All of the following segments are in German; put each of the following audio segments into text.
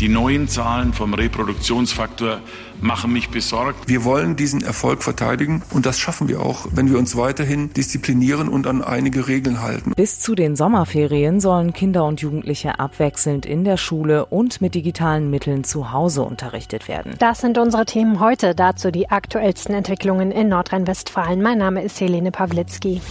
Die neuen Zahlen vom Reproduktionsfaktor machen mich besorgt. Wir wollen diesen Erfolg verteidigen und das schaffen wir auch, wenn wir uns weiterhin disziplinieren und an einige Regeln halten. Bis zu den Sommerferien sollen Kinder und Jugendliche abwechselnd in der Schule und mit digitalen Mitteln zu Hause unterrichtet werden. Das sind unsere Themen heute. Dazu die aktuellsten Entwicklungen in Nordrhein-Westfalen. Mein Name ist Helene Pawlitzki.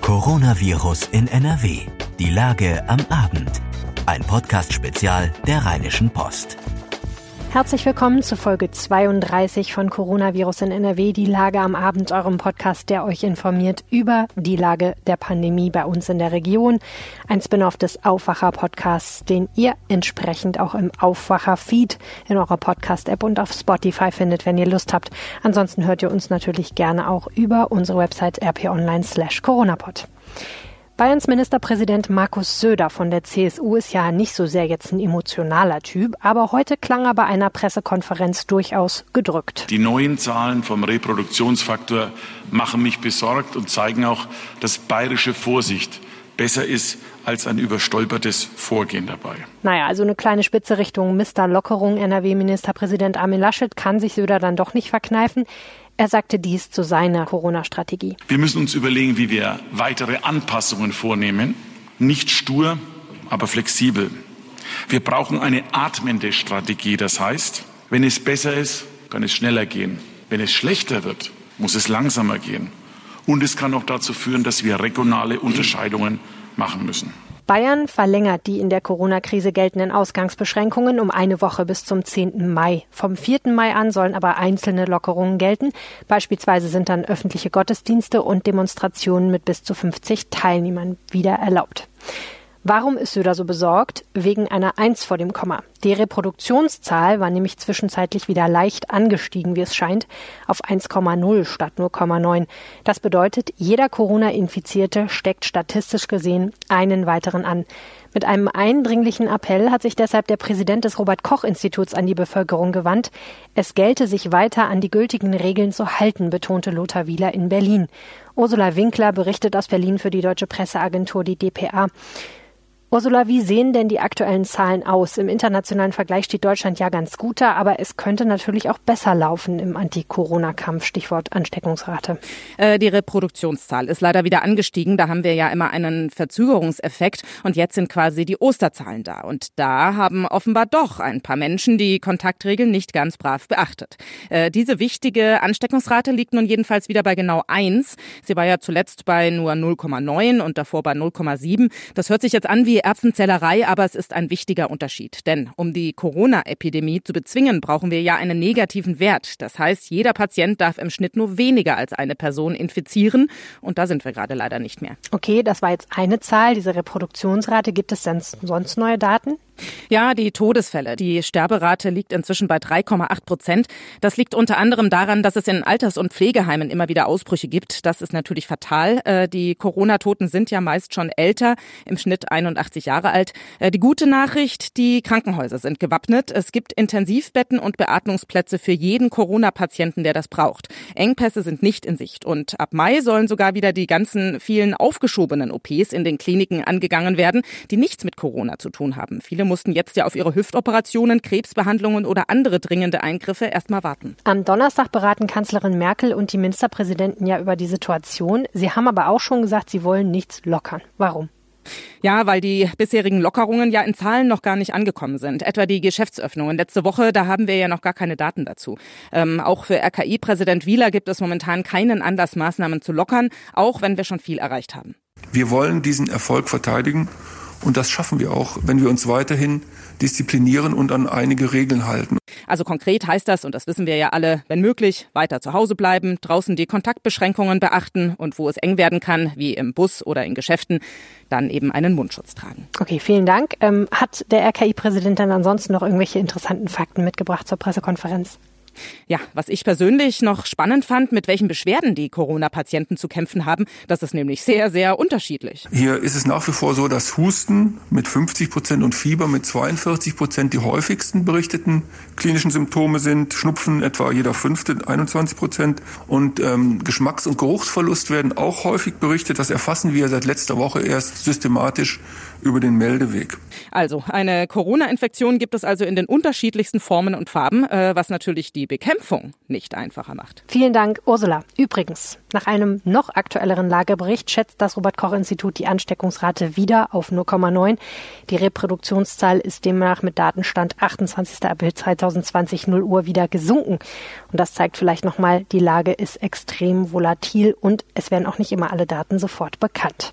Coronavirus in NRW. Die Lage am Abend. Ein Podcast-Spezial der Rheinischen Post. Herzlich willkommen zu Folge 32 von Coronavirus in NRW, die Lage am Abend, eurem Podcast, der euch informiert über die Lage der Pandemie bei uns in der Region. Ein Spin-off des Aufwacher-Podcasts, den ihr entsprechend auch im Aufwacher-Feed in eurer Podcast-App und auf Spotify findet, wenn ihr Lust habt. Ansonsten hört ihr uns natürlich gerne auch über unsere Website rponline slash coronapod. Bayerns Ministerpräsident Markus Söder von der CSU ist ja nicht so sehr jetzt ein emotionaler Typ, aber heute klang er bei einer Pressekonferenz durchaus gedrückt. Die neuen Zahlen vom Reproduktionsfaktor machen mich besorgt und zeigen auch, dass bayerische Vorsicht besser ist als ein überstolpertes Vorgehen dabei. Naja, also eine kleine Spitze Richtung Mr. Lockerung. NRW-Ministerpräsident Armin Laschet kann sich Söder dann doch nicht verkneifen. Er sagte dies zu seiner Corona-Strategie. Wir müssen uns überlegen, wie wir weitere Anpassungen vornehmen. Nicht stur, aber flexibel. Wir brauchen eine atmende Strategie. Das heißt, wenn es besser ist, kann es schneller gehen. Wenn es schlechter wird, muss es langsamer gehen. Und es kann auch dazu führen, dass wir regionale Unterscheidungen machen müssen. Bayern verlängert die in der Corona-Krise geltenden Ausgangsbeschränkungen um eine Woche bis zum 10. Mai. Vom 4. Mai an sollen aber einzelne Lockerungen gelten. Beispielsweise sind dann öffentliche Gottesdienste und Demonstrationen mit bis zu 50 Teilnehmern wieder erlaubt. Warum ist Söder so besorgt? Wegen einer Eins vor dem Komma. Die Reproduktionszahl war nämlich zwischenzeitlich wieder leicht angestiegen, wie es scheint, auf 1,0 statt 0,9. Das bedeutet, jeder Corona-Infizierte steckt statistisch gesehen einen weiteren an. Mit einem eindringlichen Appell hat sich deshalb der Präsident des Robert Koch Instituts an die Bevölkerung gewandt. Es gelte sich weiter an die gültigen Regeln zu halten, betonte Lothar Wieler in Berlin. Ursula Winkler berichtet aus Berlin für die deutsche Presseagentur, die DPA. Ursula, wie sehen denn die aktuellen Zahlen aus? Im internationalen Vergleich steht Deutschland ja ganz gut da, aber es könnte natürlich auch besser laufen im Anti-Corona-Kampf, Stichwort Ansteckungsrate. Äh, die Reproduktionszahl ist leider wieder angestiegen. Da haben wir ja immer einen Verzögerungseffekt und jetzt sind quasi die Osterzahlen da. Und da haben offenbar doch ein paar Menschen die Kontaktregeln nicht ganz brav beachtet. Äh, diese wichtige Ansteckungsrate liegt nun jedenfalls wieder bei genau eins. Sie war ja zuletzt bei nur 0,9 und davor bei 0,7. Das hört sich jetzt an wie Erbsenzählerei, aber es ist ein wichtiger Unterschied. Denn um die Corona-Epidemie zu bezwingen, brauchen wir ja einen negativen Wert. Das heißt, jeder Patient darf im Schnitt nur weniger als eine Person infizieren. Und da sind wir gerade leider nicht mehr. Okay, das war jetzt eine Zahl, diese Reproduktionsrate. Gibt es sonst neue Daten? Ja, die Todesfälle. Die Sterberate liegt inzwischen bei 3,8 Prozent. Das liegt unter anderem daran, dass es in Alters- und Pflegeheimen immer wieder Ausbrüche gibt. Das ist natürlich fatal. Äh, die Corona-Toten sind ja meist schon älter, im Schnitt 81 Jahre alt. Äh, die gute Nachricht, die Krankenhäuser sind gewappnet. Es gibt Intensivbetten und Beatmungsplätze für jeden Corona-Patienten, der das braucht. Engpässe sind nicht in Sicht. Und ab Mai sollen sogar wieder die ganzen vielen aufgeschobenen OPs in den Kliniken angegangen werden, die nichts mit Corona zu tun haben. Viele mussten jetzt ja auf ihre Hüftoperationen, Krebsbehandlungen oder andere dringende Eingriffe erstmal warten. Am Donnerstag beraten Kanzlerin Merkel und die Ministerpräsidenten ja über die Situation. Sie haben aber auch schon gesagt, sie wollen nichts lockern. Warum? Ja, weil die bisherigen Lockerungen ja in Zahlen noch gar nicht angekommen sind. Etwa die Geschäftsöffnungen. Letzte Woche, da haben wir ja noch gar keine Daten dazu. Ähm, auch für RKI-Präsident Wieler gibt es momentan keinen Anlass, Maßnahmen zu lockern, auch wenn wir schon viel erreicht haben. Wir wollen diesen Erfolg verteidigen und das schaffen wir auch, wenn wir uns weiterhin disziplinieren und an einige Regeln halten. Also konkret heißt das, und das wissen wir ja alle, wenn möglich, weiter zu Hause bleiben, draußen die Kontaktbeschränkungen beachten und wo es eng werden kann, wie im Bus oder in Geschäften, dann eben einen Mundschutz tragen. Okay, vielen Dank. Ähm, hat der RKI-Präsident dann ansonsten noch irgendwelche interessanten Fakten mitgebracht zur Pressekonferenz? Ja, was ich persönlich noch spannend fand, mit welchen Beschwerden die Corona-Patienten zu kämpfen haben, das ist nämlich sehr, sehr unterschiedlich. Hier ist es nach wie vor so, dass Husten mit 50 Prozent und Fieber mit 42 Prozent die häufigsten berichteten klinischen Symptome sind. Schnupfen etwa jeder fünfte, 21 Prozent. Und ähm, Geschmacks- und Geruchsverlust werden auch häufig berichtet. Das erfassen wir seit letzter Woche erst systematisch über den Meldeweg. Also eine Corona-Infektion gibt es also in den unterschiedlichsten Formen und Farben, äh, was natürlich die Bekämpfung nicht einfacher macht. Vielen Dank, Ursula. Übrigens, nach einem noch aktuelleren Lagebericht schätzt das Robert-Koch-Institut die Ansteckungsrate wieder auf 0,9. Die Reproduktionszahl ist demnach mit Datenstand 28. April 2020 0 Uhr wieder gesunken. Und das zeigt vielleicht nochmal, die Lage ist extrem volatil und es werden auch nicht immer alle Daten sofort bekannt.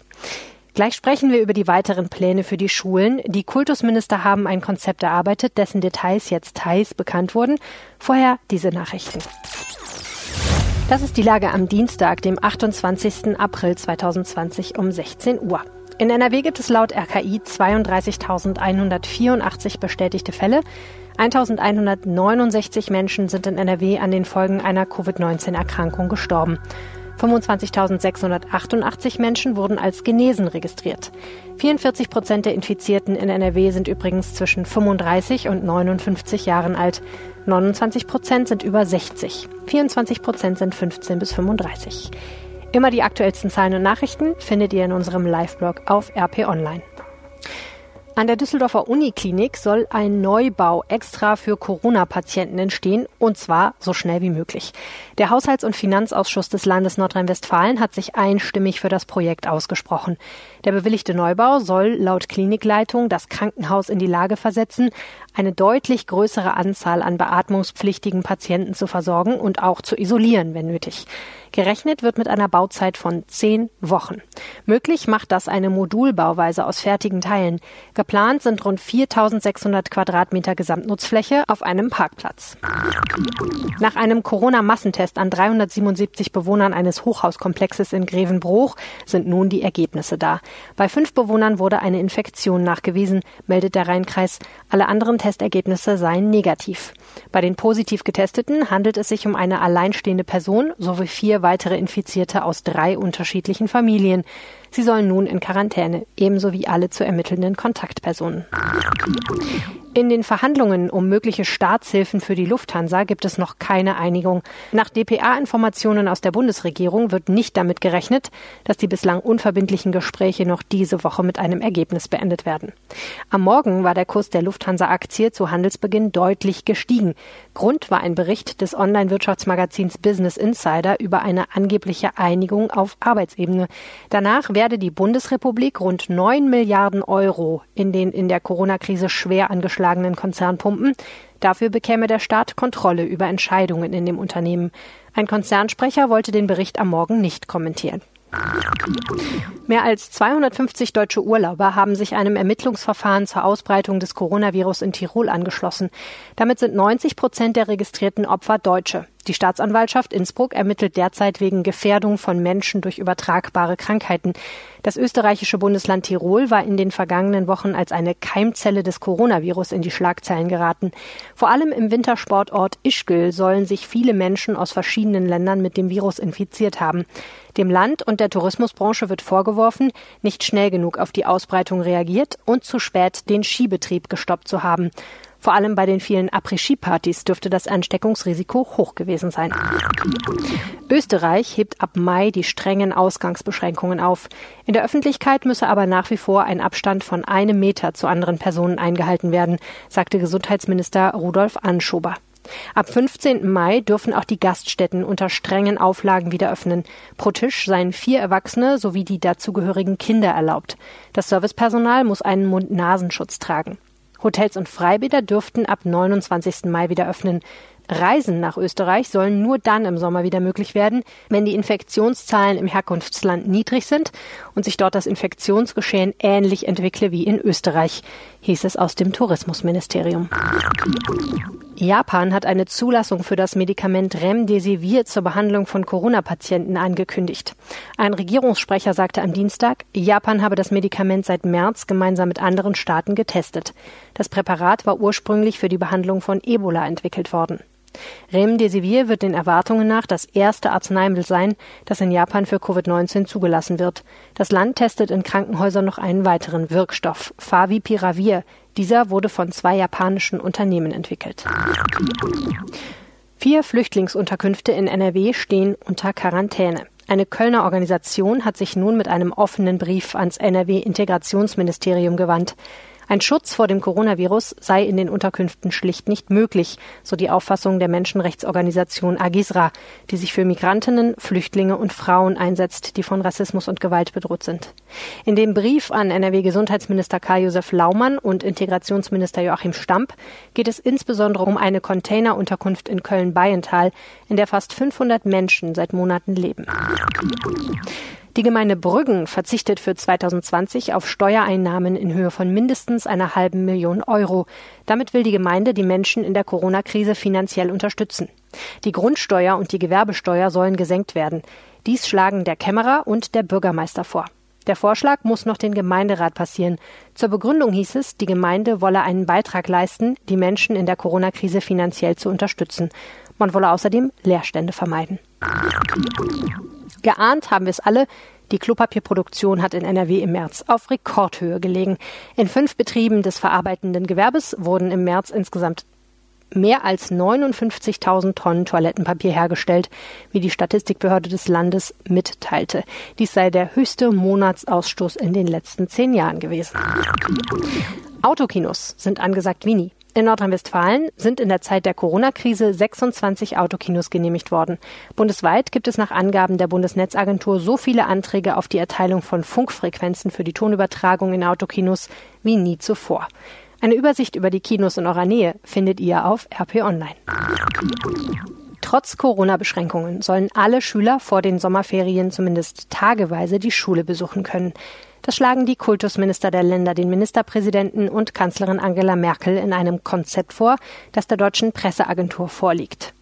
Gleich sprechen wir über die weiteren Pläne für die Schulen. Die Kultusminister haben ein Konzept erarbeitet, dessen Details jetzt teils bekannt wurden. Vorher diese Nachrichten. Das ist die Lage am Dienstag, dem 28. April 2020 um 16 Uhr. In NRW gibt es laut RKI 32.184 bestätigte Fälle. 1.169 Menschen sind in NRW an den Folgen einer Covid-19-Erkrankung gestorben. 25.688 Menschen wurden als genesen registriert. 44 Prozent der Infizierten in NRW sind übrigens zwischen 35 und 59 Jahren alt. 29 Prozent sind über 60. 24 Prozent sind 15 bis 35. Immer die aktuellsten Zahlen und Nachrichten findet ihr in unserem Live-Blog auf RP Online. An der Düsseldorfer Uniklinik soll ein Neubau extra für Corona-Patienten entstehen, und zwar so schnell wie möglich. Der Haushalts- und Finanzausschuss des Landes Nordrhein-Westfalen hat sich einstimmig für das Projekt ausgesprochen. Der bewilligte Neubau soll laut Klinikleitung das Krankenhaus in die Lage versetzen, eine deutlich größere Anzahl an beatmungspflichtigen Patienten zu versorgen und auch zu isolieren, wenn nötig. Gerechnet wird mit einer Bauzeit von zehn Wochen. Möglich macht das eine Modulbauweise aus fertigen Teilen. Geplant sind rund 4600 Quadratmeter Gesamtnutzfläche auf einem Parkplatz. Nach einem Corona-Massentest an 377 Bewohnern eines Hochhauskomplexes in Grevenbruch sind nun die Ergebnisse da. Bei fünf Bewohnern wurde eine Infektion nachgewiesen, meldet der Rheinkreis. Alle anderen Testergebnisse seien negativ. Bei den positiv Getesteten handelt es sich um eine alleinstehende Person sowie vier weitere Infizierte aus drei unterschiedlichen Familien. Sie sollen nun in Quarantäne, ebenso wie alle zu ermittelnden Kontaktpersonen. In den Verhandlungen um mögliche Staatshilfen für die Lufthansa gibt es noch keine Einigung. Nach dpa-Informationen aus der Bundesregierung wird nicht damit gerechnet, dass die bislang unverbindlichen Gespräche noch diese Woche mit einem Ergebnis beendet werden. Am Morgen war der Kurs der Lufthansa-Aktie zu Handelsbeginn deutlich gestiegen. Grund war ein Bericht des Online-Wirtschaftsmagazins Business Insider über eine angebliche Einigung auf Arbeitsebene. Danach werde die Bundesrepublik rund 9 Milliarden Euro in den in der Corona-Krise schwer angeschlagenen angeschlagenen Konzern. Dafür bekäme der Staat Kontrolle über Entscheidungen in dem Unternehmen. Ein Konzernsprecher wollte den Bericht am Morgen nicht kommentieren. Mehr als 250 deutsche Urlauber haben sich einem Ermittlungsverfahren zur Ausbreitung des Coronavirus in Tirol angeschlossen. Damit sind 90 Prozent der registrierten Opfer Deutsche. Die Staatsanwaltschaft Innsbruck ermittelt derzeit wegen Gefährdung von Menschen durch übertragbare Krankheiten. Das österreichische Bundesland Tirol war in den vergangenen Wochen als eine Keimzelle des Coronavirus in die Schlagzeilen geraten. Vor allem im Wintersportort Ischgl sollen sich viele Menschen aus verschiedenen Ländern mit dem Virus infiziert haben. Dem Land und der Tourismusbranche wird vorgeworfen, nicht schnell genug auf die Ausbreitung reagiert und zu spät den Skibetrieb gestoppt zu haben. Vor allem bei den vielen Après-Ski-Partys dürfte das Ansteckungsrisiko hoch gewesen sein. Österreich hebt ab Mai die strengen Ausgangsbeschränkungen auf. In der Öffentlichkeit müsse aber nach wie vor ein Abstand von einem Meter zu anderen Personen eingehalten werden, sagte Gesundheitsminister Rudolf Anschober. Ab 15. Mai dürfen auch die Gaststätten unter strengen Auflagen wieder öffnen. Pro Tisch seien vier Erwachsene sowie die dazugehörigen Kinder erlaubt. Das Servicepersonal muss einen Mund-Nasenschutz tragen. Hotels und Freibäder dürften ab 29. Mai wieder öffnen. Reisen nach Österreich sollen nur dann im Sommer wieder möglich werden, wenn die Infektionszahlen im Herkunftsland niedrig sind und sich dort das Infektionsgeschehen ähnlich entwickle wie in Österreich, hieß es aus dem Tourismusministerium. Japan hat eine Zulassung für das Medikament Remdesivir zur Behandlung von Corona-Patienten angekündigt. Ein Regierungssprecher sagte am Dienstag, Japan habe das Medikament seit März gemeinsam mit anderen Staaten getestet. Das Präparat war ursprünglich für die Behandlung von Ebola entwickelt worden. Remdesivir wird den Erwartungen nach das erste Arzneimittel sein, das in Japan für Covid-19 zugelassen wird. Das Land testet in Krankenhäusern noch einen weiteren Wirkstoff, Favipiravir. Dieser wurde von zwei japanischen Unternehmen entwickelt. Vier Flüchtlingsunterkünfte in NRW stehen unter Quarantäne. Eine Kölner Organisation hat sich nun mit einem offenen Brief ans NRW-Integrationsministerium gewandt. Ein Schutz vor dem Coronavirus sei in den Unterkünften schlicht nicht möglich, so die Auffassung der Menschenrechtsorganisation Agisra, die sich für Migrantinnen, Flüchtlinge und Frauen einsetzt, die von Rassismus und Gewalt bedroht sind. In dem Brief an NRW-Gesundheitsminister Karl-Josef Laumann und Integrationsminister Joachim Stamp geht es insbesondere um eine Containerunterkunft in Köln-Bayental, in der fast 500 Menschen seit Monaten leben. Die Gemeinde Brüggen verzichtet für 2020 auf Steuereinnahmen in Höhe von mindestens einer halben Million Euro. Damit will die Gemeinde die Menschen in der Corona-Krise finanziell unterstützen. Die Grundsteuer und die Gewerbesteuer sollen gesenkt werden. Dies schlagen der Kämmerer und der Bürgermeister vor. Der Vorschlag muss noch den Gemeinderat passieren. Zur Begründung hieß es, die Gemeinde wolle einen Beitrag leisten, die Menschen in der Corona-Krise finanziell zu unterstützen. Man wolle außerdem Leerstände vermeiden. Geahnt haben wir es alle. Die Klopapierproduktion hat in NRW im März auf Rekordhöhe gelegen. In fünf Betrieben des verarbeitenden Gewerbes wurden im März insgesamt mehr als 59.000 Tonnen Toilettenpapier hergestellt, wie die Statistikbehörde des Landes mitteilte. Dies sei der höchste Monatsausstoß in den letzten zehn Jahren gewesen. Autokinos sind angesagt wie nie. In Nordrhein-Westfalen sind in der Zeit der Corona-Krise 26 Autokinos genehmigt worden. Bundesweit gibt es nach Angaben der Bundesnetzagentur so viele Anträge auf die Erteilung von Funkfrequenzen für die Tonübertragung in Autokinos wie nie zuvor. Eine Übersicht über die Kinos in eurer Nähe findet ihr auf RP Online. Trotz Corona-Beschränkungen sollen alle Schüler vor den Sommerferien zumindest tageweise die Schule besuchen können. Das schlagen die Kultusminister der Länder den Ministerpräsidenten und Kanzlerin Angela Merkel in einem Konzept vor, das der deutschen Presseagentur vorliegt.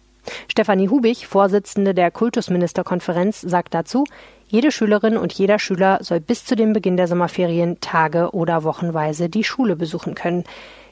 Stefanie Hubich, Vorsitzende der Kultusministerkonferenz, sagt dazu, jede Schülerin und jeder Schüler soll bis zu dem Beginn der Sommerferien Tage oder Wochenweise die Schule besuchen können.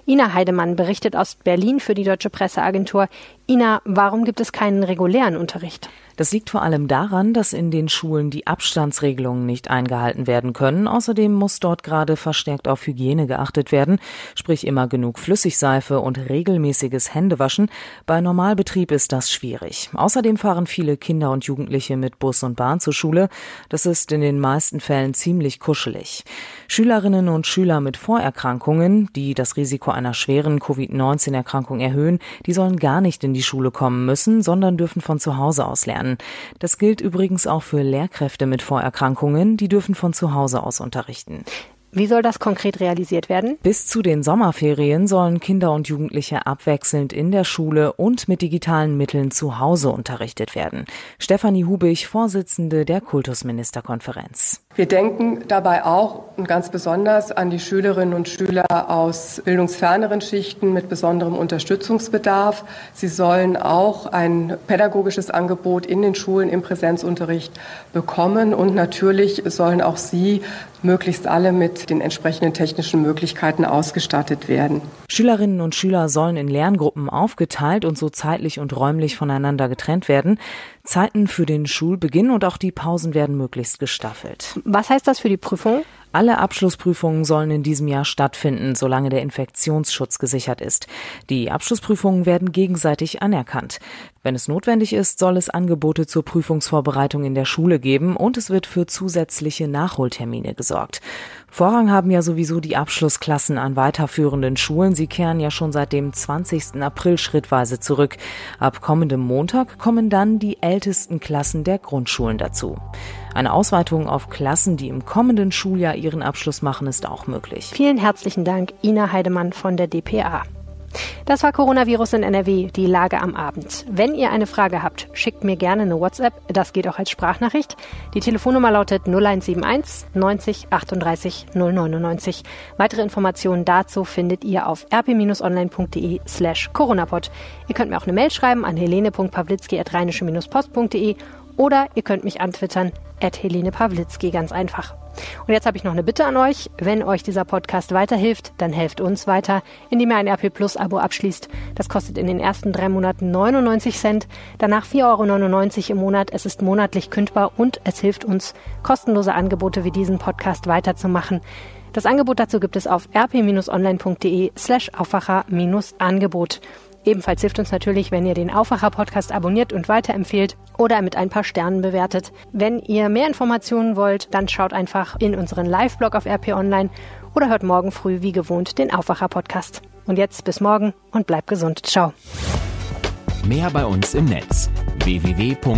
Ina Heidemann berichtet aus Berlin für die Deutsche Presseagentur. Ina, warum gibt es keinen regulären Unterricht? Das liegt vor allem daran, dass in den Schulen die Abstandsregelungen nicht eingehalten werden können. Außerdem muss dort gerade verstärkt auf Hygiene geachtet werden, sprich immer genug Flüssigseife und regelmäßiges Händewaschen. Bei Normalbetrieb ist das schwierig. Außerdem fahren viele Kinder und Jugendliche mit Bus und Bahn zur Schule. Das ist in den meisten Fällen ziemlich kuschelig. Schülerinnen und Schüler mit Vorerkrankungen, die das Risiko einer schweren Covid-19-Erkrankung erhöhen, die sollen gar nicht in die Schule kommen müssen, sondern dürfen von zu Hause aus lernen lernen. Das gilt übrigens auch für Lehrkräfte mit Vorerkrankungen, die dürfen von zu Hause aus unterrichten. Wie soll das konkret realisiert werden? Bis zu den Sommerferien sollen Kinder und Jugendliche abwechselnd in der Schule und mit digitalen Mitteln zu Hause unterrichtet werden. Stefanie Hubig, Vorsitzende der Kultusministerkonferenz. Wir denken dabei auch und ganz besonders an die Schülerinnen und Schüler aus bildungsferneren Schichten mit besonderem Unterstützungsbedarf. Sie sollen auch ein pädagogisches Angebot in den Schulen im Präsenzunterricht bekommen und natürlich sollen auch sie möglichst alle mit den entsprechenden technischen Möglichkeiten ausgestattet werden. Schülerinnen und Schüler sollen in Lerngruppen aufgeteilt und so zeitlich und räumlich voneinander getrennt werden. Zeiten für den Schulbeginn und auch die Pausen werden möglichst gestaffelt. Was heißt das für die Prüfung? Alle Abschlussprüfungen sollen in diesem Jahr stattfinden, solange der Infektionsschutz gesichert ist. Die Abschlussprüfungen werden gegenseitig anerkannt. Wenn es notwendig ist, soll es Angebote zur Prüfungsvorbereitung in der Schule geben und es wird für zusätzliche Nachholtermine gesorgt. Vorrang haben ja sowieso die Abschlussklassen an weiterführenden Schulen. Sie kehren ja schon seit dem 20. April schrittweise zurück. Ab kommendem Montag kommen dann die ältesten Klassen der Grundschulen dazu. Eine Ausweitung auf Klassen, die im kommenden Schuljahr ihren Abschluss machen, ist auch möglich. Vielen herzlichen Dank, Ina Heidemann von der DPA. Das war Coronavirus in NRW, die Lage am Abend. Wenn ihr eine Frage habt, schickt mir gerne eine WhatsApp. Das geht auch als Sprachnachricht. Die Telefonnummer lautet 0171 90 38 099. Weitere Informationen dazu findet ihr auf rp-online.de slash coronapod. Ihr könnt mir auch eine Mail schreiben an helene.pawlitzki.rheinische-post.de oder ihr könnt mich antwittern, at Helene Pawlitzki, ganz einfach. Und jetzt habe ich noch eine Bitte an euch. Wenn euch dieser Podcast weiterhilft, dann helft uns weiter, indem ihr ein RP Plus Abo abschließt. Das kostet in den ersten drei Monaten 99 Cent, danach 4,99 Euro im Monat. Es ist monatlich kündbar und es hilft uns, kostenlose Angebote wie diesen Podcast weiterzumachen. Das Angebot dazu gibt es auf rp-online.de slash Aufwacher-Angebot. Ebenfalls hilft uns natürlich, wenn ihr den Aufwacher-Podcast abonniert und weiterempfehlt oder mit ein paar Sternen bewertet. Wenn ihr mehr Informationen wollt, dann schaut einfach in unseren Live-Blog auf RP Online oder hört morgen früh wie gewohnt den Aufwacher-Podcast. Und jetzt bis morgen und bleibt gesund. Ciao. Mehr bei uns im Netz www.rp-online.de